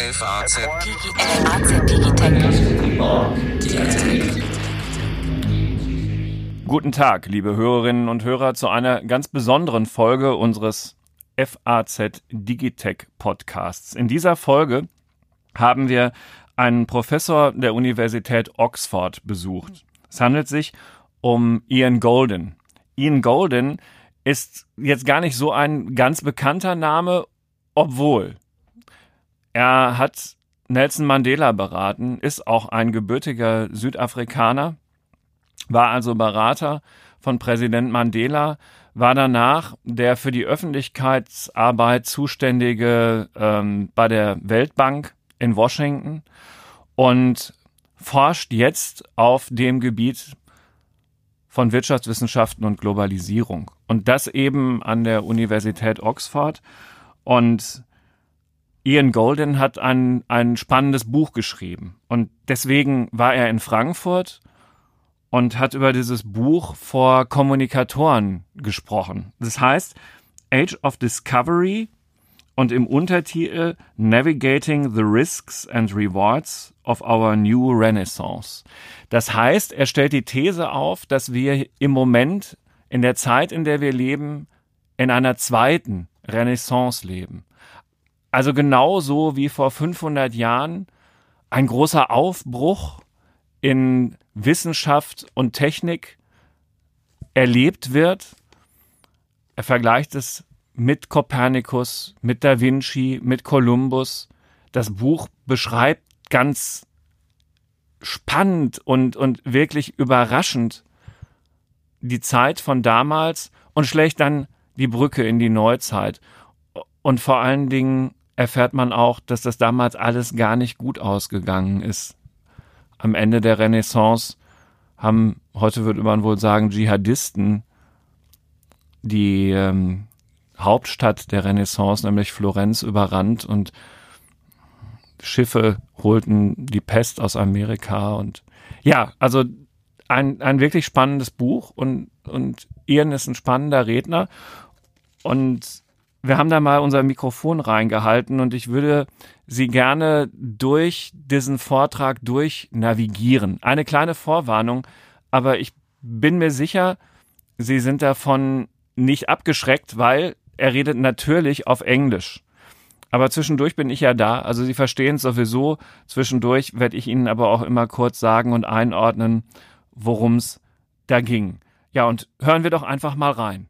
FAZ Digitech. Guten Tag, liebe Hörerinnen und Hörer, zu einer ganz besonderen Folge unseres FAZ Digitech Podcasts. In dieser Folge haben wir einen Professor der Universität Oxford besucht. Es handelt sich um Ian Golden. Ian Golden ist jetzt gar nicht so ein ganz bekannter Name, obwohl er hat Nelson Mandela beraten, ist auch ein gebürtiger Südafrikaner, war also Berater von Präsident Mandela, war danach der für die Öffentlichkeitsarbeit zuständige ähm, bei der Weltbank in Washington und forscht jetzt auf dem Gebiet von Wirtschaftswissenschaften und Globalisierung. Und das eben an der Universität Oxford. Und Ian Golden hat ein, ein spannendes Buch geschrieben. Und deswegen war er in Frankfurt und hat über dieses Buch vor Kommunikatoren gesprochen. Das heißt Age of Discovery und im Untertitel Navigating the Risks and Rewards of Our New Renaissance. Das heißt, er stellt die These auf, dass wir im Moment in der Zeit, in der wir leben, in einer zweiten Renaissance leben. Also genauso wie vor 500 Jahren ein großer Aufbruch in Wissenschaft und Technik erlebt wird. Er vergleicht es mit Kopernikus, mit Da Vinci, mit Kolumbus. Das Buch beschreibt ganz spannend und, und wirklich überraschend die Zeit von damals und schlägt dann die Brücke in die Neuzeit. Und vor allen Dingen erfährt man auch, dass das damals alles gar nicht gut ausgegangen ist. Am Ende der Renaissance haben, heute würde man wohl sagen, Dschihadisten die ähm, Hauptstadt der Renaissance, nämlich Florenz, überrannt und Schiffe holten die Pest aus Amerika und ja, also ein, ein wirklich spannendes Buch und, und Ian ist ein spannender Redner und wir haben da mal unser Mikrofon reingehalten und ich würde Sie gerne durch diesen Vortrag durch navigieren. Eine kleine Vorwarnung, aber ich bin mir sicher, Sie sind davon nicht abgeschreckt, weil er redet natürlich auf Englisch. Aber zwischendurch bin ich ja da, also Sie verstehen es sowieso. Zwischendurch werde ich Ihnen aber auch immer kurz sagen und einordnen, worum es da ging. Ja, und hören wir doch einfach mal rein.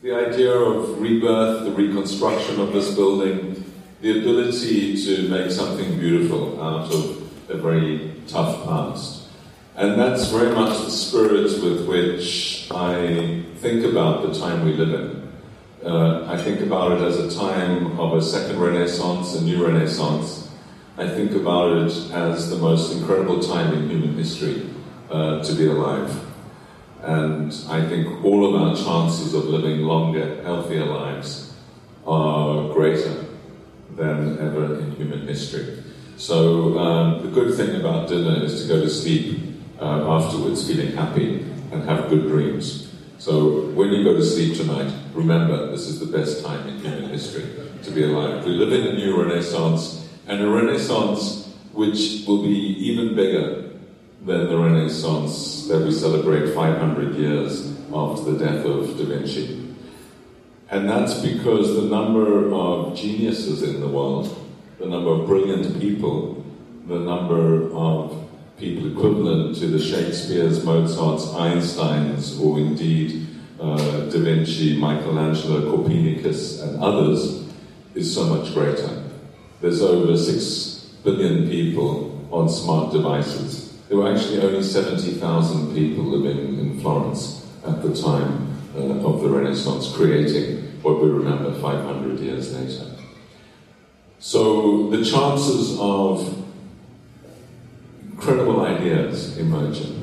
The idea of rebirth, the reconstruction of this building, the ability to make something beautiful out of a very tough past. And that's very much the spirit with which I think about the time we live in. Uh, I think about it as a time of a second renaissance, a new renaissance. I think about it as the most incredible time in human history uh, to be alive. And I think all of our chances of living longer, healthier lives are greater than ever in human history. So um, the good thing about dinner is to go to sleep uh, afterwards feeling happy and have good dreams. So when you go to sleep tonight, remember this is the best time in human history to be alive. We live in a new renaissance, and a renaissance which will be even bigger than the Renaissance that we celebrate 500 years after the death of Da Vinci. And that's because the number of geniuses in the world, the number of brilliant people, the number of people equivalent to the Shakespeare's, Mozart's, Einsteins, or indeed uh, Da Vinci, Michelangelo, Copernicus, and others, is so much greater. There's over 6 billion people on smart devices there were actually only 70,000 people living in Florence at the time uh, of the Renaissance, creating what we remember 500 years later. So the chances of incredible ideas emerging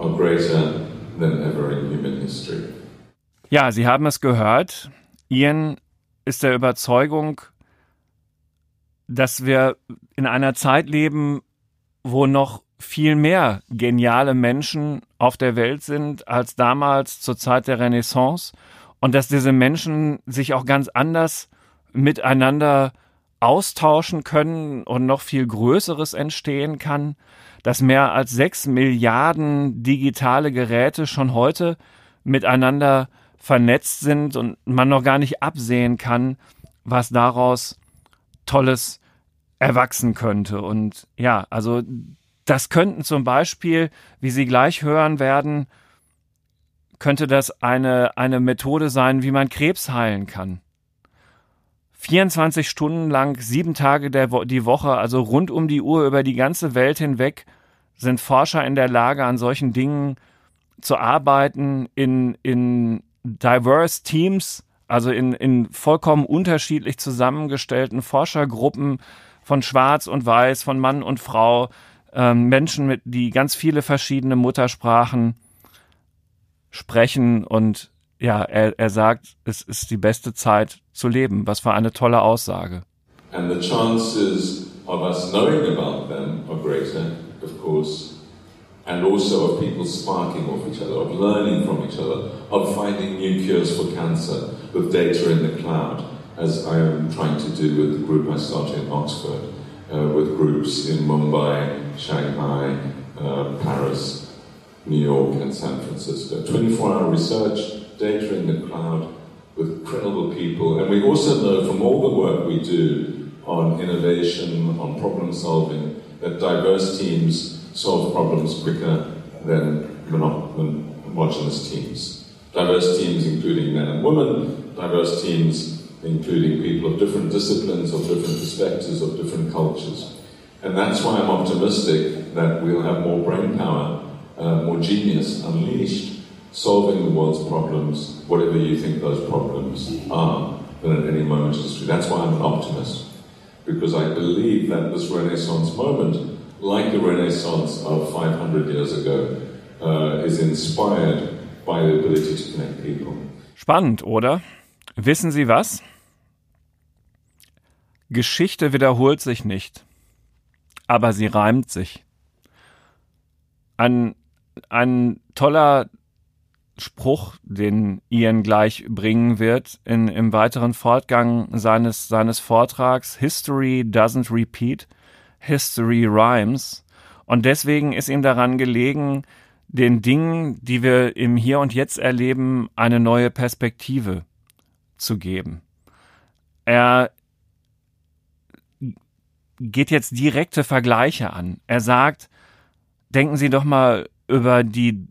are greater than ever in human history. Ja, Sie haben es gehört. Ian ist der Überzeugung, dass wir in einer Zeit leben, wo noch viel mehr geniale Menschen auf der Welt sind als damals zur Zeit der Renaissance und dass diese Menschen sich auch ganz anders miteinander austauschen können und noch viel Größeres entstehen kann, dass mehr als sechs Milliarden digitale Geräte schon heute miteinander vernetzt sind und man noch gar nicht absehen kann, was daraus Tolles erwachsen könnte. Und ja, also das könnten zum Beispiel, wie Sie gleich hören werden, könnte das eine, eine Methode sein, wie man Krebs heilen kann. 24 Stunden lang, sieben Tage der Wo die Woche, also rund um die Uhr über die ganze Welt hinweg, sind Forscher in der Lage, an solchen Dingen zu arbeiten, in, in diverse Teams, also in, in vollkommen unterschiedlich zusammengestellten Forschergruppen von Schwarz und Weiß, von Mann und Frau, ähm, Menschen, mit, die ganz viele verschiedene Muttersprachen sprechen und ja, er, er sagt, es ist die beste Zeit zu leben. Was für eine tolle Aussage. And the chances of us knowing about them are greater, of course, and also of people sparking off each other, of learning from each other, of finding new cures for cancer with data in the cloud, as I am trying to do with the group I started in Oxford, uh, with groups in Mumbai, Shanghai, uh, Paris, New York, and San Francisco. 24 hour research, data in the cloud with credible people. And we also know from all the work we do on innovation, on problem solving, that diverse teams solve problems quicker than homogenous teams. Diverse teams including men and women, diverse teams including people of different disciplines, of different perspectives, of different cultures. And that's why I'm optimistic that we'll have more brain power, uh, more genius unleashed, solving the world's problems, whatever you think those problems are, than at any moment in history. That's why I'm an optimist, because I believe that this Renaissance moment, like the Renaissance of 500 years ago, uh, is inspired by the ability to connect people. Spannend, oder? Wissen Sie was? Geschichte wiederholt sich nicht aber sie reimt sich. Ein, ein toller Spruch, den Ian gleich bringen wird in, im weiteren Fortgang seines, seines Vortrags. History doesn't repeat, history rhymes. Und deswegen ist ihm daran gelegen, den Dingen, die wir im Hier und Jetzt erleben, eine neue Perspektive zu geben. Er geht jetzt direkte Vergleiche an. Er sagt, denken Sie doch mal über die,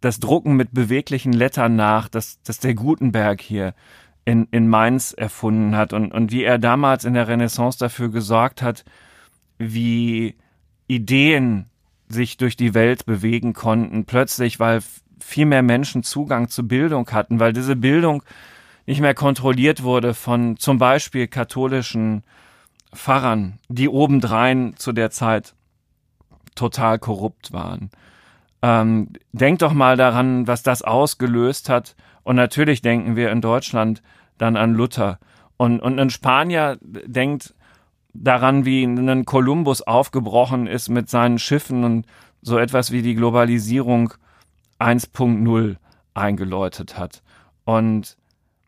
das Drucken mit beweglichen Lettern nach, das, das der Gutenberg hier in, in Mainz erfunden hat und, und wie er damals in der Renaissance dafür gesorgt hat, wie Ideen sich durch die Welt bewegen konnten, plötzlich, weil viel mehr Menschen Zugang zu Bildung hatten, weil diese Bildung nicht mehr kontrolliert wurde von zum Beispiel katholischen Pfarrern, die obendrein zu der Zeit total korrupt waren. Ähm, denkt doch mal daran, was das ausgelöst hat. Und natürlich denken wir in Deutschland dann an Luther. Und, und ein Spanier denkt daran, wie ein Kolumbus aufgebrochen ist mit seinen Schiffen und so etwas wie die Globalisierung 1.0 eingeläutet hat. Und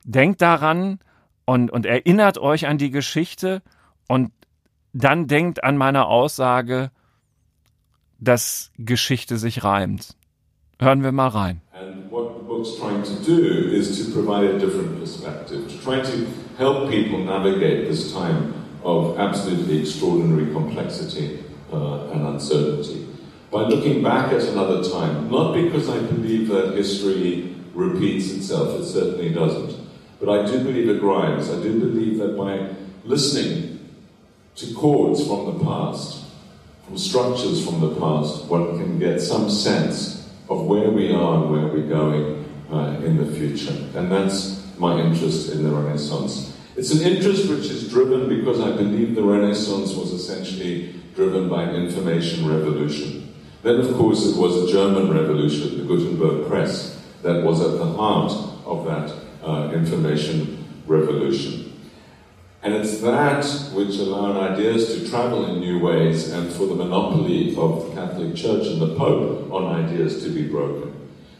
denkt daran und, und erinnert euch an die Geschichte und dann denkt an meine Aussage, dass Geschichte sich reimt. Hören wir mal rein. And what the book's trying to do is to provide a different perspective, to try to help people navigate this time of absolutely extraordinary complexity uh, and uncertainty. By looking back at another time, not because I believe that history repeats itself, it certainly doesn't, but I do believe it rhymes. I do believe that by listening to chords from the past, from structures from the past, one can get some sense of where we are and where we're going uh, in the future. And that's my interest in the Renaissance. It's an interest which is driven because I believe the Renaissance was essentially driven by an information revolution. Then, of course, it was a German revolution, the Gutenberg Press, that was at the heart of that uh, information revolution. And it's that which allowed ideas to travel in new ways and for the monopoly of the Catholic Church and the Pope on ideas to be broken.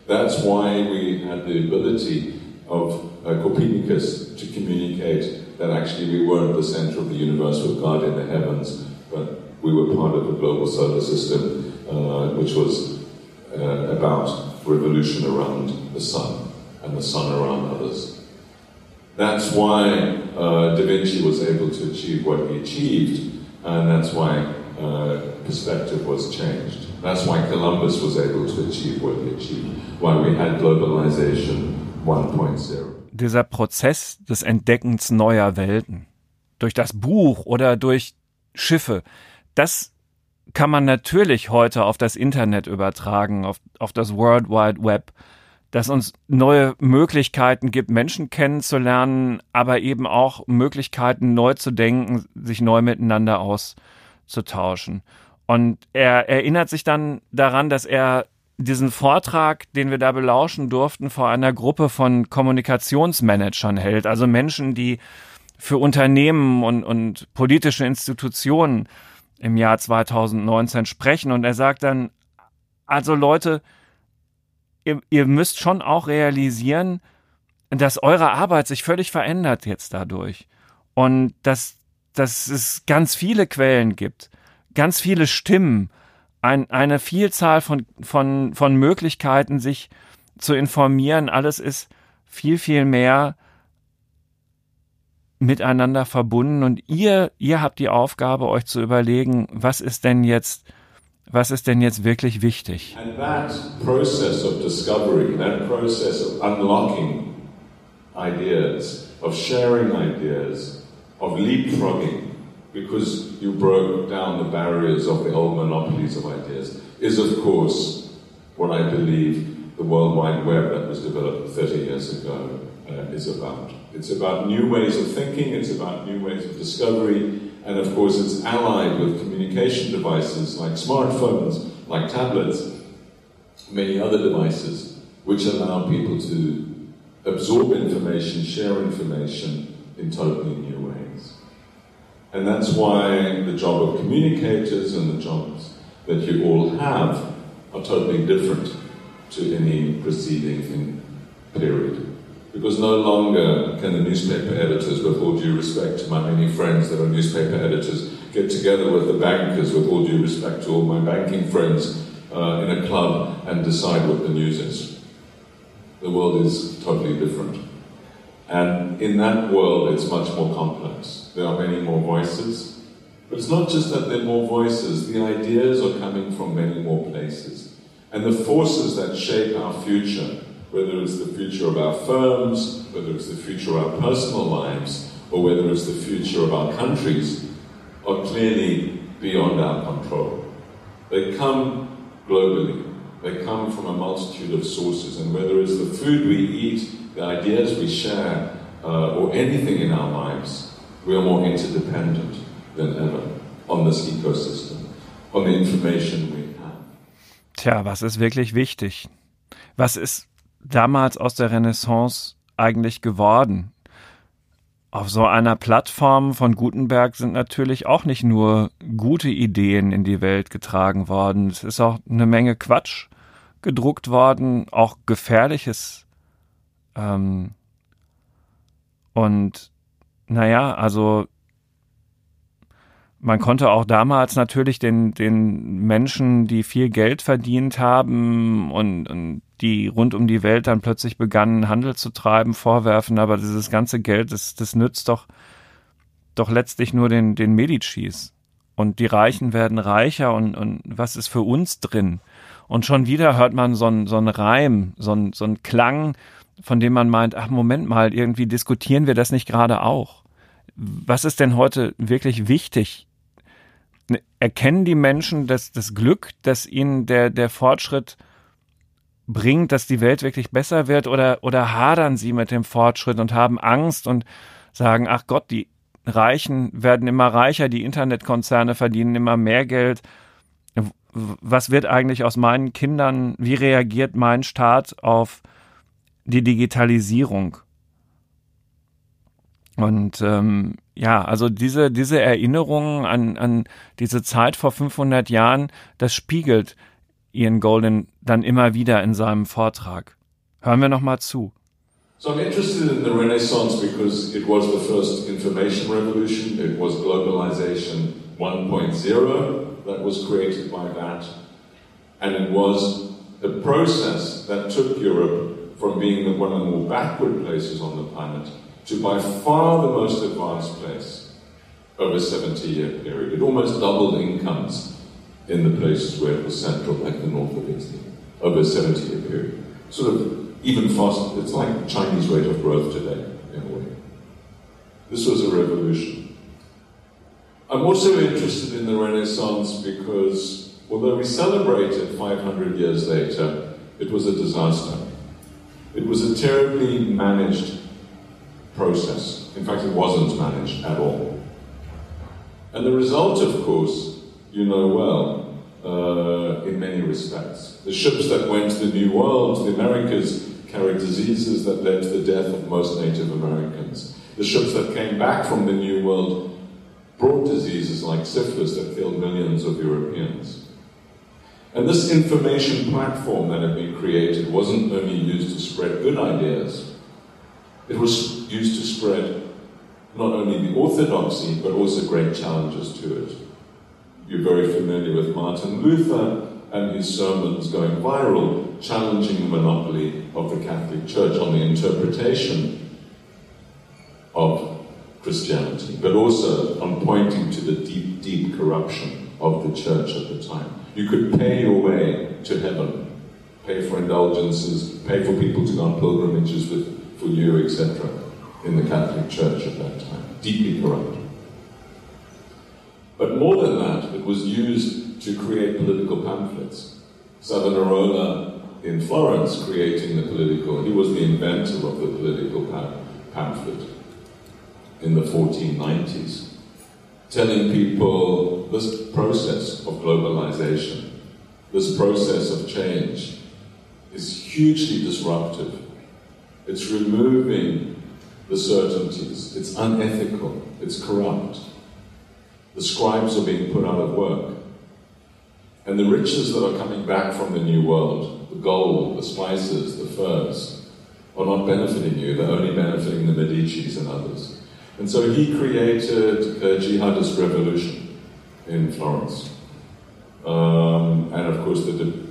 That's why we had the ability of uh, Copernicus to communicate that actually we weren't the center of the universe with God in the heavens, but we were part of a global solar system uh, which was uh, about revolution around the sun and the sun around others. That's why uh, Da Vinci was able to achieve what he achieved, and that's why uh, perspective was changed. That's why Columbus was able to achieve what he achieved, why we had globalization 1.0. Dieser Prozess des Entdeckens neuer Welten durch das Buch oder durch Schiffe, das kann man natürlich heute auf das Internet übertragen, auf, auf das World Wide Web, das uns neue Möglichkeiten gibt, Menschen kennenzulernen, aber eben auch Möglichkeiten, neu zu denken, sich neu miteinander auszutauschen. Und er erinnert sich dann daran, dass er diesen Vortrag, den wir da belauschen durften, vor einer Gruppe von Kommunikationsmanagern hält, also Menschen, die für Unternehmen und, und politische Institutionen im Jahr 2019 sprechen. Und er sagt dann, also Leute, ihr, ihr müsst schon auch realisieren, dass eure Arbeit sich völlig verändert jetzt dadurch. Und dass, dass es ganz viele Quellen gibt, ganz viele Stimmen, ein, eine Vielzahl von, von, von Möglichkeiten, sich zu informieren. Alles ist viel, viel mehr miteinander verbunden und ihr, ihr habt die Aufgabe, euch zu überlegen, was ist denn jetzt, was ist denn jetzt wirklich wichtig? Ideas, of sharing ideas, of leapfrogging, because you broke down the barriers of the old monopolies of ideas, is of course what I believe the World Wide Web that was developed 30 years ago uh, is about. It's about new ways of thinking, it's about new ways of discovery, and of course, it's allied with communication devices like smartphones, like tablets, many other devices, which allow people to absorb information, share information in totally new ways. And that's why the job of communicators and the jobs that you all have are totally different to any preceding period. Because no longer can the newspaper editors, with all due respect to my many friends that are newspaper editors, get together with the bankers, with all due respect to all my banking friends, uh, in a club and decide what the news is. The world is totally different. And in that world, it's much more complex. There are many more voices. But it's not just that there are more voices, the ideas are coming from many more places. And the forces that shape our future whether it's the future of our firms, whether it's the future of our personal lives, or whether it's the future of our countries, are clearly beyond our control. They come globally. They come from a multitude of sources, and whether it's the food we eat, the ideas we share, uh, or anything in our lives, we are more interdependent than ever on this ecosystem, on the information we have. Tja, was ist wirklich wichtig? Was ist damals aus der Renaissance eigentlich geworden? Auf so einer Plattform von Gutenberg sind natürlich auch nicht nur gute Ideen in die Welt getragen worden. Es ist auch eine Menge Quatsch gedruckt worden, auch gefährliches. Ähm und naja, also man konnte auch damals natürlich den, den Menschen, die viel Geld verdient haben und, und die rund um die Welt dann plötzlich begannen, Handel zu treiben, vorwerfen, aber dieses ganze Geld, das, das nützt doch, doch letztlich nur den, den Medicis. Und die Reichen werden reicher und, und was ist für uns drin? Und schon wieder hört man so ein so Reim, so ein so Klang, von dem man meint, ach Moment mal, irgendwie diskutieren wir das nicht gerade auch. Was ist denn heute wirklich wichtig erkennen die Menschen das, das Glück, dass ihnen der, der Fortschritt bringt, dass die Welt wirklich besser wird oder, oder hadern sie mit dem Fortschritt und haben Angst und sagen, ach Gott, die Reichen werden immer reicher, die Internetkonzerne verdienen immer mehr Geld. Was wird eigentlich aus meinen Kindern? Wie reagiert mein Staat auf die Digitalisierung? Und ähm, ja, also diese, diese Erinnerung an, an diese Zeit vor 500 Jahren, das spiegelt Ian Golden dann immer wieder in seinem Vortrag. Hören wir noch mal zu. So I'm interested in the Renaissance because it was the first information revolution, it was globalization 1.0 that was created by that, and it was a process that took Europe from being one of the more backward places on the planet to by far the most advanced place over a 70 year period. It almost doubled incomes in the places where it was central, like the north of Italy, over a 70 year period. Sort of even faster, it's like Chinese rate of growth today, in a way. This was a revolution. I'm also interested in the Renaissance because although we celebrate it 500 years later, it was a disaster. It was a terribly managed process. In fact, it wasn't managed at all. And the result, of course, you know well, uh, in many respects. The ships that went to the New World, the Americas, carried diseases that led to the death of most Native Americans. The ships that came back from the New World brought diseases like syphilis that killed millions of Europeans. And this information platform that had been created wasn't only used to spread good ideas, it was used to spread not only the orthodoxy, but also great challenges to it. You're very familiar with Martin Luther and his sermons going viral, challenging the monopoly of the Catholic Church on the interpretation of Christianity, but also on pointing to the deep, deep corruption of the church at the time. You could pay your way to heaven, pay for indulgences, pay for people to go on pilgrimages with, for you, etc., in the Catholic Church at that time. Deeply corrupt. But more than that, was used to create political pamphlets. Savonarola in Florence creating the political, he was the inventor of the political pamphlet in the 1490s, telling people this process of globalization, this process of change, is hugely disruptive. It's removing the certainties, it's unethical, it's corrupt. The scribes are being put out of work. And the riches that are coming back from the New World, the gold, the spices, the furs, are not benefiting you, they're only benefiting the Medicis and others. And so he created a jihadist revolution in Florence. Um, and of course, the,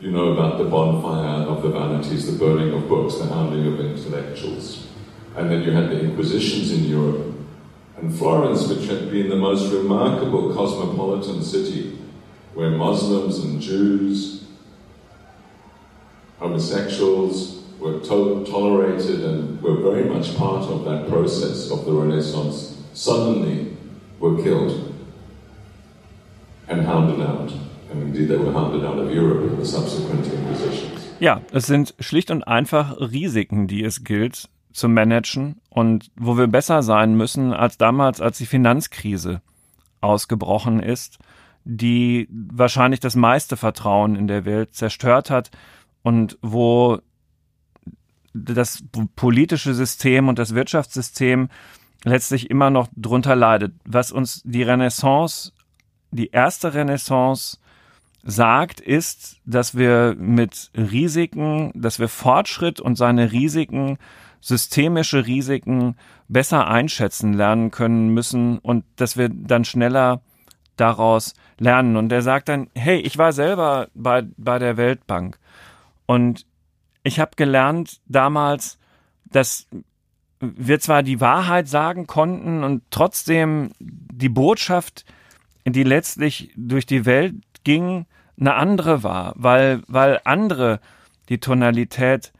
you know about the bonfire of the vanities, the burning of books, the hounding of intellectuals. And then you had the Inquisitions in Europe. And Florence, which had been the most remarkable cosmopolitan city, where Muslims and Jews, homosexuals were to- tolerated and were very much part of that process of the Renaissance, suddenly were killed and hounded out. And indeed, they were hounded out of Europe in the subsequent Inquisitions. Ja, es sind schlicht und einfach Risiken, die es gilt zu managen und wo wir besser sein müssen als damals, als die Finanzkrise ausgebrochen ist, die wahrscheinlich das meiste Vertrauen in der Welt zerstört hat und wo das politische System und das Wirtschaftssystem letztlich immer noch drunter leidet. Was uns die Renaissance, die erste Renaissance sagt, ist, dass wir mit Risiken, dass wir Fortschritt und seine Risiken, systemische Risiken besser einschätzen lernen können müssen und dass wir dann schneller daraus lernen. Und er sagt dann, hey, ich war selber bei, bei der Weltbank und ich habe gelernt damals, dass wir zwar die Wahrheit sagen konnten und trotzdem die Botschaft, die letztlich durch die Welt ging, eine andere war, weil, weil andere die Tonalität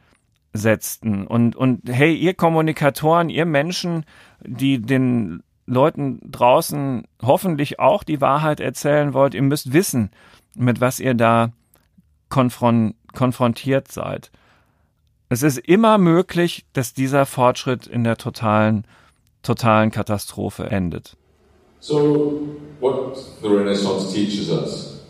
setzten. Und, und hey, ihr Kommunikatoren, ihr Menschen, die den Leuten draußen hoffentlich auch die Wahrheit erzählen wollt, ihr müsst wissen, mit was ihr da konfron konfrontiert seid. Es ist immer möglich, dass dieser Fortschritt in der totalen, totalen Katastrophe endet. So, what the Renaissance teaches us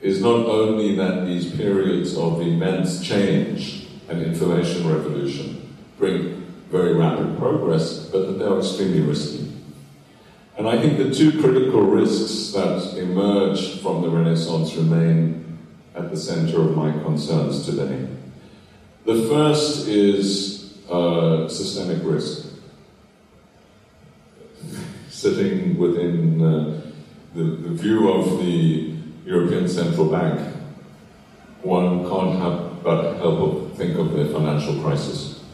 is not only that these periods of immense change and information revolution bring very rapid progress, but that they are extremely risky. And I think the two critical risks that emerge from the Renaissance remain at the center of my concerns today. The first is uh, systemic risk. Sitting within uh, the, the view of the European Central Bank, one can't have but help think of the financial crisis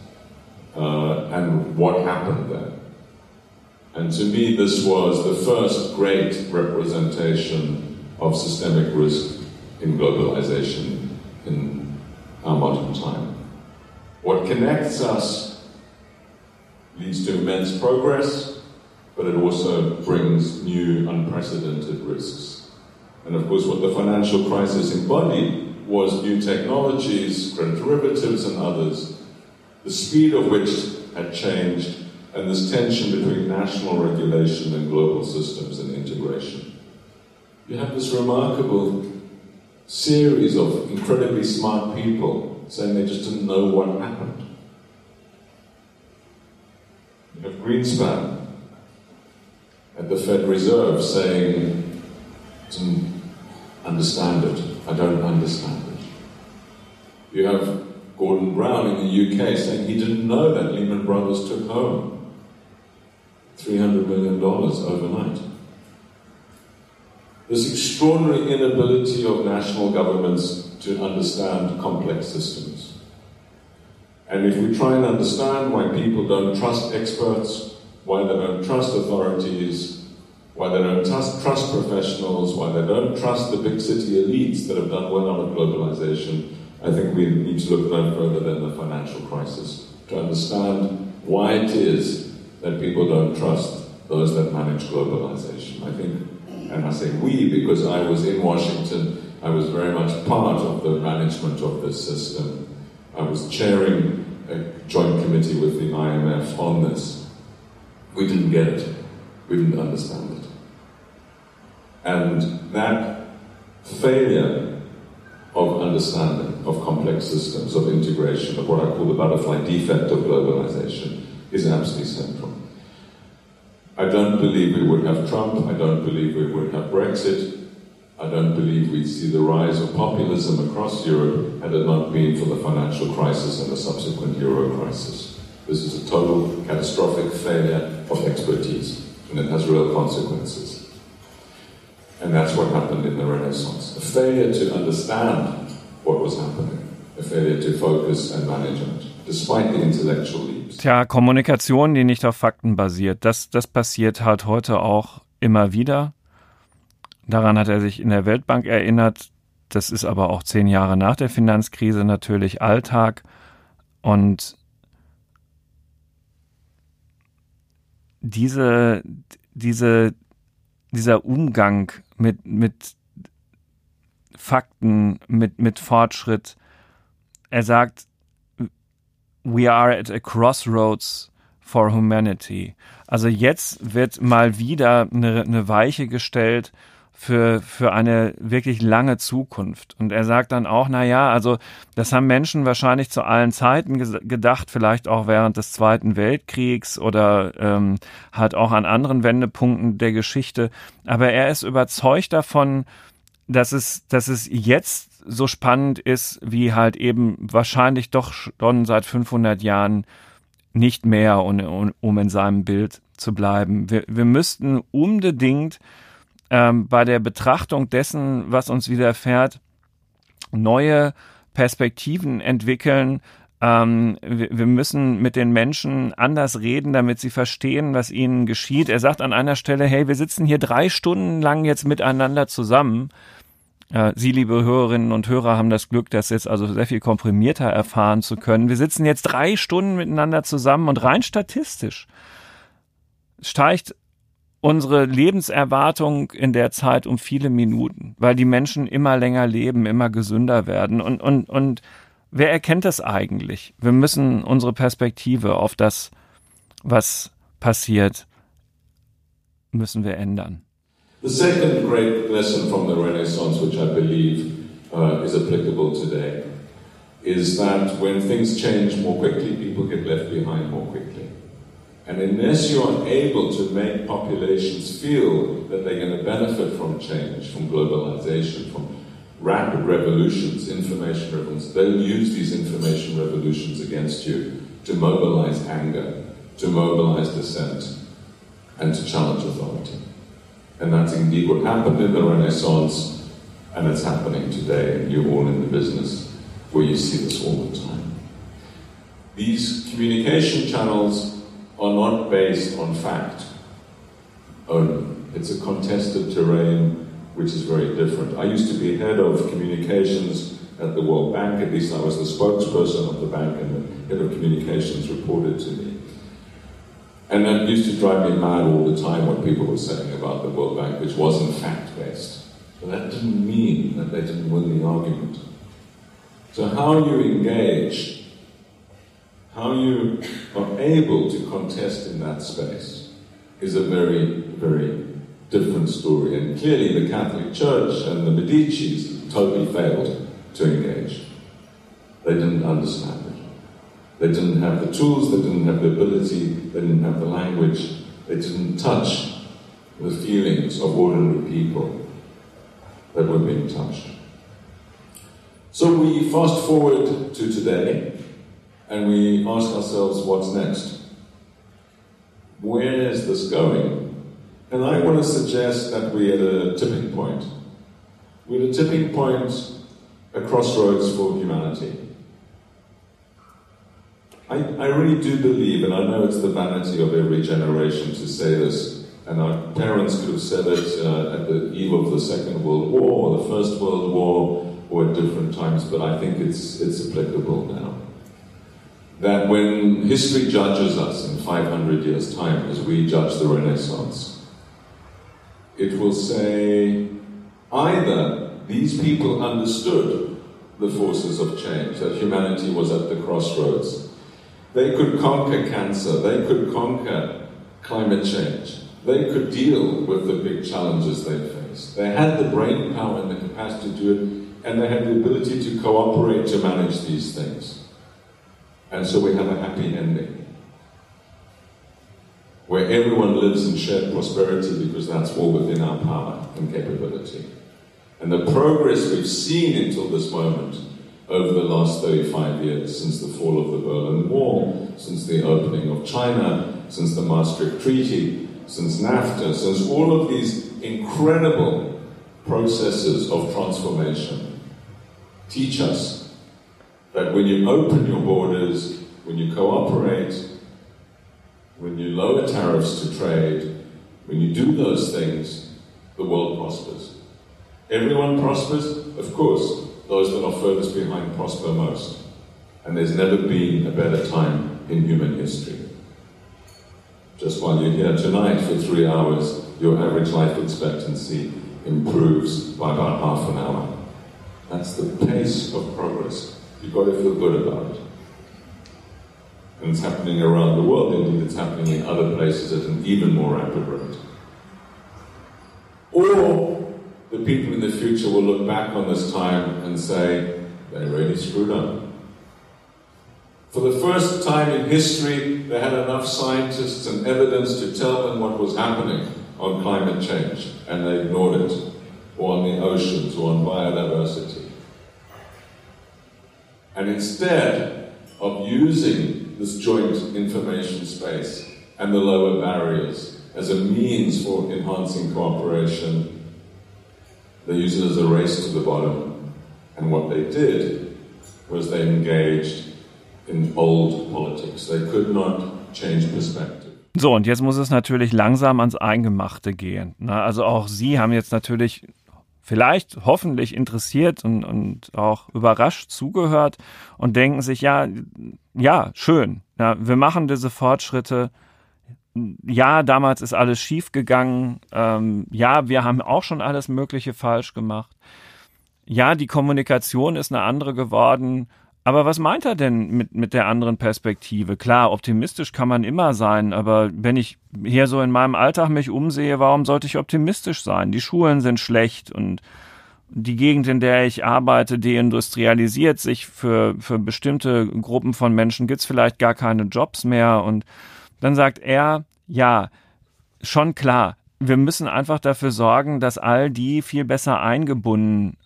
uh, and what happened there. And to me, this was the first great representation of systemic risk in globalization in our modern time. What connects us leads to immense progress, but it also brings new unprecedented risks. And of course, what the financial crisis embodied was new technologies, credit derivatives, and others, the speed of which had changed and this tension between national regulation and global systems and integration. You have this remarkable series of incredibly smart people saying they just didn't know what happened. You have Greenspan at the Fed Reserve saying, didn't understand it, I don't understand it. You have Gordon Brown in the UK saying he didn't know that Lehman Brothers took home $300 million overnight. This extraordinary inability of national governments to understand complex systems. And if we try and understand why people don't trust experts, why they don't trust authorities, why they don't trust, trust professionals, why they don't trust the big city elites that have done well out of globalization, I think we need to look no further than the financial crisis to understand why it is that people don't trust those that manage globalization. I think, and I say we because I was in Washington, I was very much part of the management of this system. I was chairing a joint committee with the IMF on this. We didn't get it, we didn't understand it. And that failure of understanding of complex systems, of integration, of what I call the butterfly defect of globalization, is absolutely central. I don't believe we would have Trump. I don't believe we would have Brexit. I don't believe we'd see the rise of populism across Europe had it not been for the financial crisis and the subsequent euro crisis. This is a total catastrophic failure of expertise, and it has real consequences. And that's what happened in the Renaissance. A failure to understand what was happening, a failure to focus and manage it, despite the intellectual leap. Tja, Kommunikation, die nicht auf Fakten basiert, das, das passiert halt heute auch immer wieder. Daran hat er sich in der Weltbank erinnert. Das ist aber auch zehn Jahre nach der Finanzkrise natürlich Alltag. Und diese, diese, dieser Umgang mit, mit Fakten, mit, mit Fortschritt, er sagt, we are at a crossroads for humanity. Also jetzt wird mal wieder eine, eine Weiche gestellt für, für eine wirklich lange Zukunft. Und er sagt dann auch, na ja, also das haben Menschen wahrscheinlich zu allen Zeiten gedacht, vielleicht auch während des Zweiten Weltkriegs oder ähm, halt auch an anderen Wendepunkten der Geschichte. Aber er ist überzeugt davon, dass es, dass es jetzt so spannend ist, wie halt eben wahrscheinlich doch schon seit 500 Jahren nicht mehr, um, um in seinem Bild zu bleiben. Wir, wir müssten unbedingt ähm, bei der Betrachtung dessen, was uns widerfährt, neue Perspektiven entwickeln. Ähm, wir, wir müssen mit den Menschen anders reden, damit sie verstehen, was ihnen geschieht. Er sagt an einer Stelle, hey, wir sitzen hier drei Stunden lang jetzt miteinander zusammen Sie, liebe Hörerinnen und Hörer, haben das Glück, das jetzt also sehr viel komprimierter erfahren zu können. Wir sitzen jetzt drei Stunden miteinander zusammen und rein statistisch steigt unsere Lebenserwartung in der Zeit um viele Minuten, weil die Menschen immer länger leben, immer gesünder werden. Und, und, und wer erkennt das eigentlich? Wir müssen unsere Perspektive auf das, was passiert, müssen wir ändern. The second great lesson from the Renaissance, which I believe uh, is applicable today, is that when things change more quickly, people get left behind more quickly. And unless you are able to make populations feel that they're going to benefit from change, from globalization, from rapid revolutions, information revolutions, they'll use these information revolutions against you to mobilize anger, to mobilize dissent, and to challenge authority. And that's indeed what happened in the Renaissance, and it's happening today, and you're all in the business where you see this all the time. These communication channels are not based on fact only. It's a contested terrain which is very different. I used to be head of communications at the World Bank, at least I was the spokesperson of the bank, and the head of communications reported to me. And that used to drive me mad all the time what people were saying about the World Bank, which wasn't fact based. But that didn't mean that they didn't win the argument. So, how you engage, how you are able to contest in that space, is a very, very different story. And clearly, the Catholic Church and the Medicis totally failed to engage. They didn't understand it. They didn't have the tools, they didn't have the ability, they didn't have the language, they didn't touch the feelings of ordinary people that were being touched. So we fast forward to today and we ask ourselves what's next? Where is this going? And I want to suggest that we're at a tipping point. We're at a tipping point, a crossroads for humanity. I, I really do believe, and I know it's the vanity of every generation to say this, and our parents could have said it uh, at the eve of the Second World War or the First World War or at different times, but I think it's, it's applicable now. That when history judges us in 500 years' time, as we judge the Renaissance, it will say either these people understood the forces of change, that humanity was at the crossroads. They could conquer cancer, they could conquer climate change, they could deal with the big challenges they faced. They had the brain power and the capacity to do it, and they had the ability to cooperate to manage these things. And so we have a happy ending where everyone lives in shared prosperity because that's all within our power and capability. And the progress we've seen until this moment over the last 35 years, since the fall of the Berlin Wall, since the opening of China, since the Maastricht Treaty, since NAFTA, since all of these incredible processes of transformation, teach us that when you open your borders, when you cooperate, when you lower tariffs to trade, when you do those things, the world prospers. Everyone prospers? Of course. Those that are furthest behind prosper most. And there's never been a better time in human history. Just while you're here tonight for three hours, your average life expectancy improves by about half an hour. That's the pace of progress. You've got to feel good about it. And it's happening around the world. Indeed, it's happening in other places at an even more rapid rate. Or the people in the future will look back on this time and say, they really screwed up. For the first time in history, they had enough scientists and evidence to tell them what was happening on climate change, and they ignored it, or on the oceans, or on biodiversity. And instead of using this joint information space and the lower barriers as a means for enhancing cooperation, they use it as a race to the bottom. And what they did was they engaged in old politics. They could not change perspective. So, und jetzt muss es natürlich langsam ans Eingemachte gehen. Na, also auch Sie haben jetzt natürlich vielleicht hoffentlich interessiert und, und auch überrascht zugehört und denken sich, ja, ja, schön. Ja, wir machen diese Fortschritte. Ja, damals ist alles schief gegangen. Ähm, ja, wir haben auch schon alles Mögliche falsch gemacht. Ja, die Kommunikation ist eine andere geworden aber was meint er denn mit, mit der anderen Perspektive? Klar, optimistisch kann man immer sein, aber wenn ich hier so in meinem Alltag mich umsehe, warum sollte ich optimistisch sein? Die Schulen sind schlecht und die Gegend, in der ich arbeite, deindustrialisiert sich für, für bestimmte Gruppen von Menschen, gibt's vielleicht gar keine Jobs mehr. Und dann sagt er, ja, schon klar, wir müssen einfach dafür sorgen, dass all die viel besser eingebunden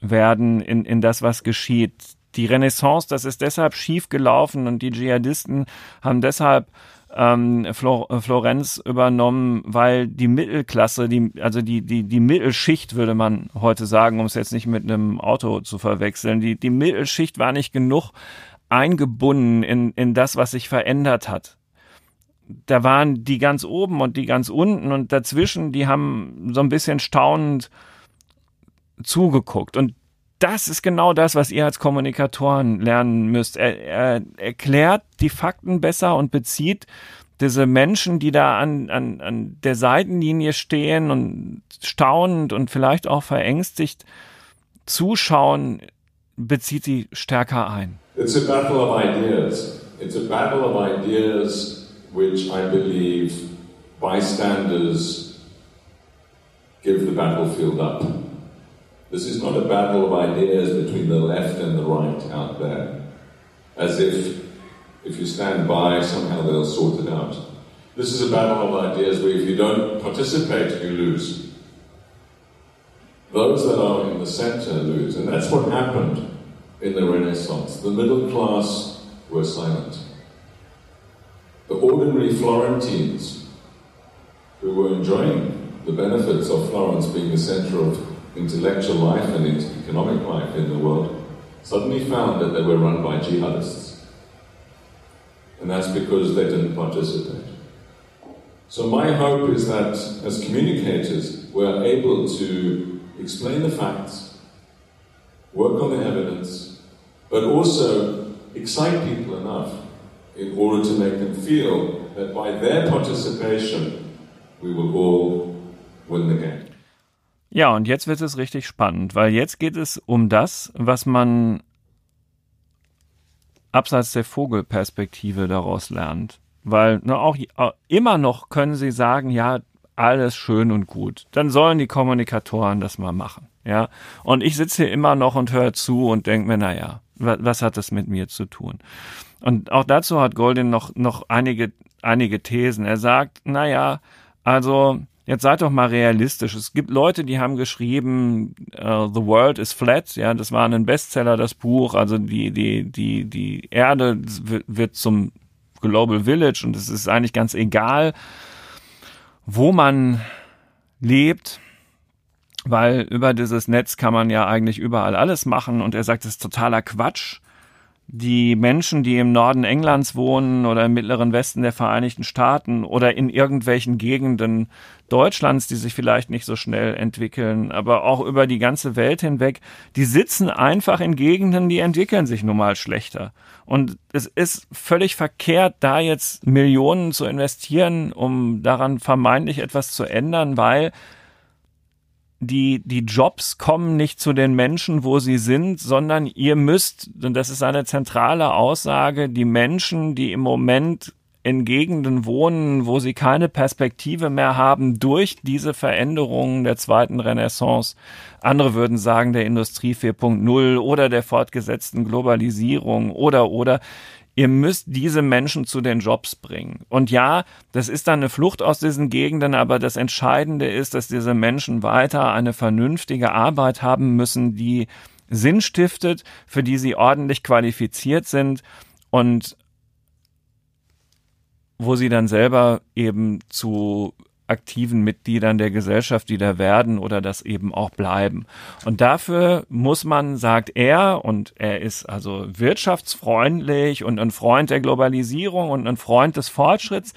werden in, in das, was geschieht die Renaissance, das ist deshalb schief gelaufen und die Dschihadisten haben deshalb ähm, Flor Florenz übernommen, weil die Mittelklasse, die, also die, die, die Mittelschicht, würde man heute sagen, um es jetzt nicht mit einem Auto zu verwechseln, die, die Mittelschicht war nicht genug eingebunden in, in das, was sich verändert hat. Da waren die ganz oben und die ganz unten und dazwischen, die haben so ein bisschen staunend zugeguckt. Und das ist genau das, was ihr als Kommunikatoren lernen müsst. Er, er erklärt die Fakten besser und bezieht diese Menschen, die da an, an, an der Seitenlinie stehen und staunend und vielleicht auch verängstigt zuschauen, bezieht sie stärker ein. It's a battle of ideas. It's a battle of ideas which I believe bystanders give the battlefield up. This is not a battle of ideas between the left and the right out there, as if if you stand by, somehow they'll sort it out. This is a battle of ideas where if you don't participate, you lose. Those that are in the center lose, and that's what happened in the Renaissance. The middle class were silent. The ordinary Florentines, who were enjoying the benefits of Florence being the center of intellectual life and economic life in the world, suddenly found that they were run by jihadists. And that's because they didn't participate. So, my hope is that as communicators, we're able to explain the facts, work on the evidence, but also excite people enough in order to make them feel that by their participation, we will all win the game. Ja, und jetzt wird es richtig spannend, weil jetzt geht es um das, was man abseits der Vogelperspektive daraus lernt. Weil ne, auch immer noch können sie sagen, ja, alles schön und gut. Dann sollen die Kommunikatoren das mal machen. Ja, und ich sitze hier immer noch und höre zu und denke mir, naja, was, was hat das mit mir zu tun? Und auch dazu hat Goldin noch, noch einige, einige Thesen. Er sagt, naja, also Jetzt seid doch mal realistisch. Es gibt Leute, die haben geschrieben, uh, The World is Flat. Ja, das war ein Bestseller, das Buch. Also die, die, die, die Erde wird zum Global Village und es ist eigentlich ganz egal, wo man lebt, weil über dieses Netz kann man ja eigentlich überall alles machen und er sagt, es ist totaler Quatsch die Menschen, die im Norden Englands wohnen oder im mittleren Westen der Vereinigten Staaten oder in irgendwelchen Gegenden Deutschlands, die sich vielleicht nicht so schnell entwickeln, aber auch über die ganze Welt hinweg, die sitzen einfach in Gegenden, die entwickeln sich nun mal schlechter. Und es ist völlig verkehrt, da jetzt Millionen zu investieren, um daran vermeintlich etwas zu ändern, weil die, die Jobs kommen nicht zu den Menschen, wo sie sind, sondern ihr müsst, und das ist eine zentrale Aussage, die Menschen, die im Moment in Gegenden wohnen, wo sie keine Perspektive mehr haben durch diese Veränderungen der zweiten Renaissance. Andere würden sagen der Industrie 4.0 oder der fortgesetzten Globalisierung oder oder ihr müsst diese Menschen zu den Jobs bringen. Und ja, das ist dann eine Flucht aus diesen Gegenden, aber das Entscheidende ist, dass diese Menschen weiter eine vernünftige Arbeit haben müssen, die Sinn stiftet, für die sie ordentlich qualifiziert sind und wo sie dann selber eben zu aktiven Mitgliedern der Gesellschaft wieder werden oder das eben auch bleiben. Und dafür muss man, sagt er, und er ist also wirtschaftsfreundlich und ein Freund der Globalisierung und ein Freund des Fortschritts,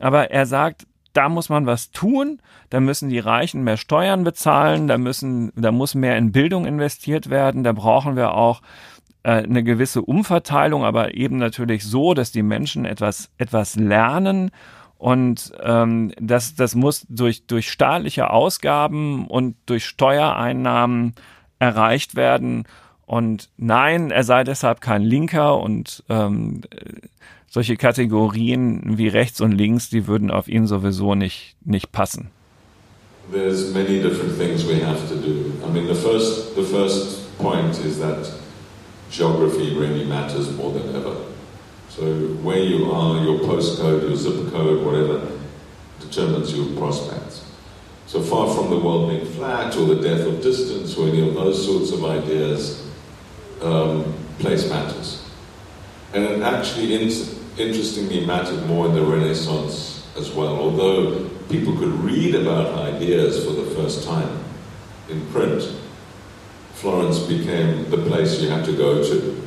aber er sagt, da muss man was tun, da müssen die Reichen mehr Steuern bezahlen, da müssen, da muss mehr in Bildung investiert werden, da brauchen wir auch äh, eine gewisse Umverteilung, aber eben natürlich so, dass die Menschen etwas, etwas lernen und ähm, das, das muss durch, durch staatliche Ausgaben und durch Steuereinnahmen erreicht werden. Und nein, er sei deshalb kein Linker und ähm, solche Kategorien wie rechts und links, die würden auf ihn sowieso nicht, nicht passen. There's many different things we have to do. I mean, the first, the first point is that geography really matters more than ever. So where you are, your postcode, your zip code, whatever, determines your prospects. So far from the world being flat or the death of distance or any of those sorts of ideas, um, place matters. And it actually, in, interestingly, mattered more in the Renaissance as well, although people could read about ideas for the first time in print. Florence became the place you had to go to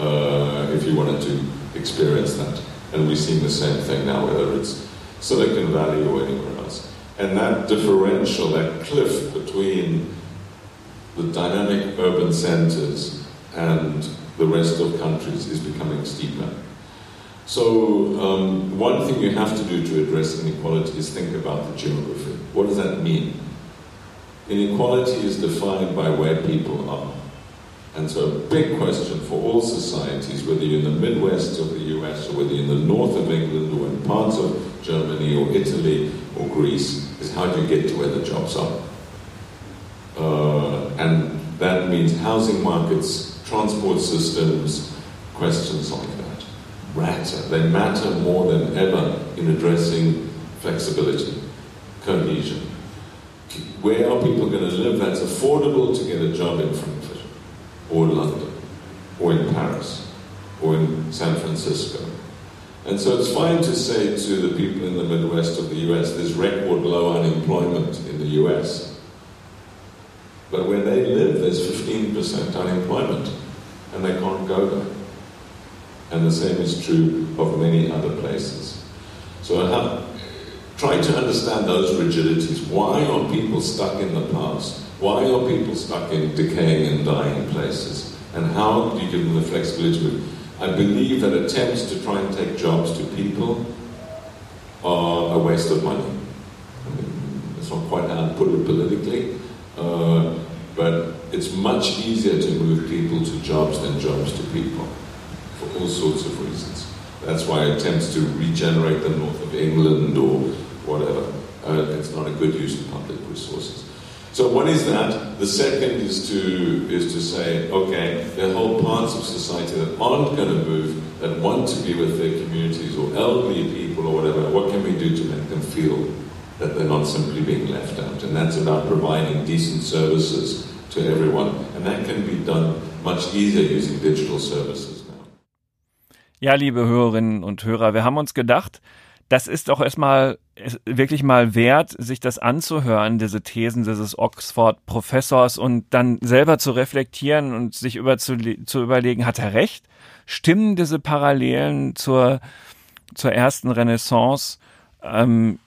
uh, if you wanted to experience that. And we're seeing the same thing now, whether it's Silicon Valley or anywhere else. And that differential, that cliff between the dynamic urban centers and the rest of countries is becoming steeper. So, um, one thing you have to do to address inequality is think about the geography. What does that mean? Inequality is defined by where people are. And so, a big question for all societies, whether you're in the Midwest of the US or whether you're in the north of England or in parts of Germany or Italy or Greece, is how do you get to where the jobs are? Uh, and that means housing markets, transport systems, questions like that matter. They matter more than ever in addressing flexibility, cohesion. Where are people going to live that's affordable to get a job in Frankfurt or London or in Paris or in San Francisco? And so it's fine to say to the people in the Midwest of the US, there's record low unemployment in the US. But where they live, there's 15% unemployment, and they can't go there. And the same is true of many other places. So how, try to understand those rigidities. Why are people stuck in the past? Why are people stuck in decaying and dying places? And how do you give them the flexibility? I believe that attempts to try and take jobs to people are a waste of money. I mean, it's not quite how to put it politically, uh, but it's much easier to move people to jobs than jobs to people for all sorts of reasons. That's why attempts to regenerate the north of England or whatever, uh, it's not a good use of public resources. So one is that. The second is to is to say, okay, there are whole parts of society that aren't going to move, that want to be with their communities or elderly people or whatever. What can we do to make them feel that they're not simply being left out? And that's about providing decent services to everyone. And that can be done much easier using digital services now. Ja, liebe Hörerinnen und Hörer, wir haben uns gedacht, das ist doch erstmal wirklich mal wert, sich das anzuhören, diese Thesen dieses Oxford-Professors und dann selber zu reflektieren und sich über zu, zu überlegen, hat er recht? Stimmen diese Parallelen zur, zur ersten Renaissance? Ähm,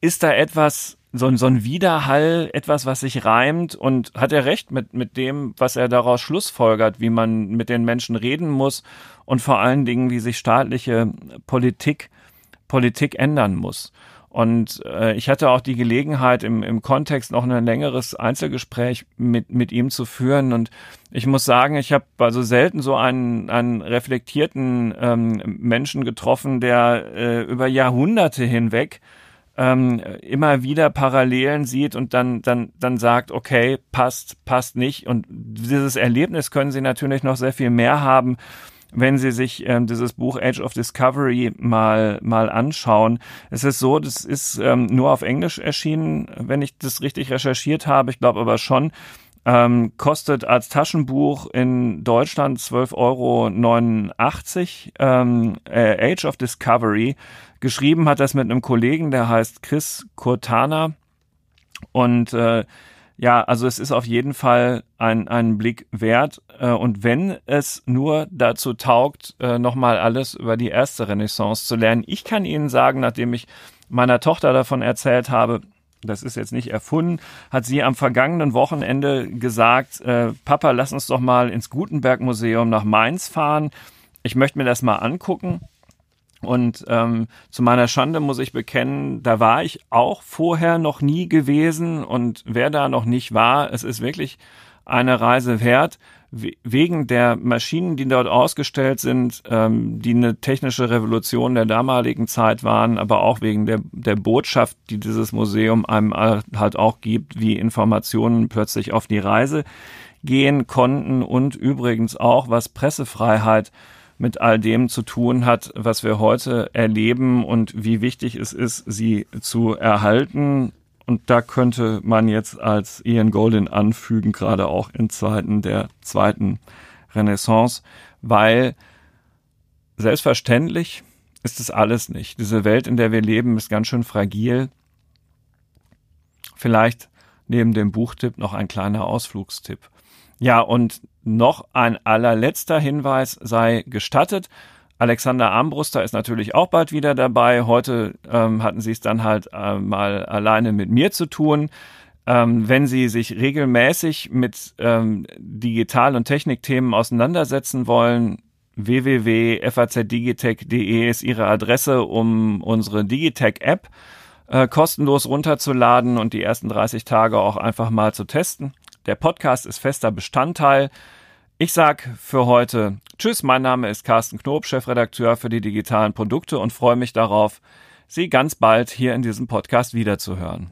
ist da etwas, so, so ein Widerhall, etwas, was sich reimt und hat er recht mit, mit dem, was er daraus schlussfolgert, wie man mit den Menschen reden muss und vor allen Dingen, wie sich staatliche Politik Politik ändern muss. Und äh, ich hatte auch die Gelegenheit, im, im Kontext noch ein längeres Einzelgespräch mit, mit ihm zu führen. Und ich muss sagen, ich habe also selten so einen, einen reflektierten ähm, Menschen getroffen, der äh, über Jahrhunderte hinweg ähm, immer wieder Parallelen sieht und dann, dann, dann sagt, okay, passt, passt nicht. Und dieses Erlebnis können Sie natürlich noch sehr viel mehr haben wenn Sie sich ähm, dieses Buch Age of Discovery mal, mal anschauen. Es ist so, das ist ähm, nur auf Englisch erschienen, wenn ich das richtig recherchiert habe. Ich glaube aber schon, ähm, kostet als Taschenbuch in Deutschland 12,89 Euro. Ähm, äh, Age of Discovery. Geschrieben hat das mit einem Kollegen, der heißt Chris Cortana. Und äh, ja, also es ist auf jeden Fall ein, ein Blick wert. Äh, und wenn es nur dazu taugt, äh, nochmal alles über die erste Renaissance zu lernen, ich kann Ihnen sagen, nachdem ich meiner Tochter davon erzählt habe, das ist jetzt nicht erfunden, hat sie am vergangenen Wochenende gesagt, äh, Papa, lass uns doch mal ins Gutenberg Museum nach Mainz fahren. Ich möchte mir das mal angucken. Und ähm, zu meiner Schande muss ich bekennen, da war ich auch vorher noch nie gewesen. Und wer da noch nicht war, es ist wirklich eine Reise wert, wegen der Maschinen, die dort ausgestellt sind, ähm, die eine technische Revolution der damaligen Zeit waren, aber auch wegen der, der Botschaft, die dieses Museum einem halt auch gibt, wie Informationen plötzlich auf die Reise gehen konnten. Und übrigens auch, was Pressefreiheit mit all dem zu tun hat, was wir heute erleben und wie wichtig es ist, sie zu erhalten. Und da könnte man jetzt als Ian Goldin anfügen, gerade auch in Zeiten der zweiten Renaissance, weil selbstverständlich ist es alles nicht. Diese Welt, in der wir leben, ist ganz schön fragil. Vielleicht neben dem Buchtipp noch ein kleiner Ausflugstipp. Ja, und noch ein allerletzter Hinweis sei gestattet. Alexander Armbruster ist natürlich auch bald wieder dabei. Heute ähm, hatten sie es dann halt äh, mal alleine mit mir zu tun. Ähm, wenn Sie sich regelmäßig mit ähm, Digital- und Technikthemen auseinandersetzen wollen, www.fazdigitech.de ist Ihre Adresse, um unsere Digitech-App äh, kostenlos runterzuladen und die ersten 30 Tage auch einfach mal zu testen. Der Podcast ist fester Bestandteil. Ich sag für heute Tschüss, mein Name ist Carsten Knob, Chefredakteur für die digitalen Produkte und freue mich darauf, Sie ganz bald hier in diesem Podcast wiederzuhören.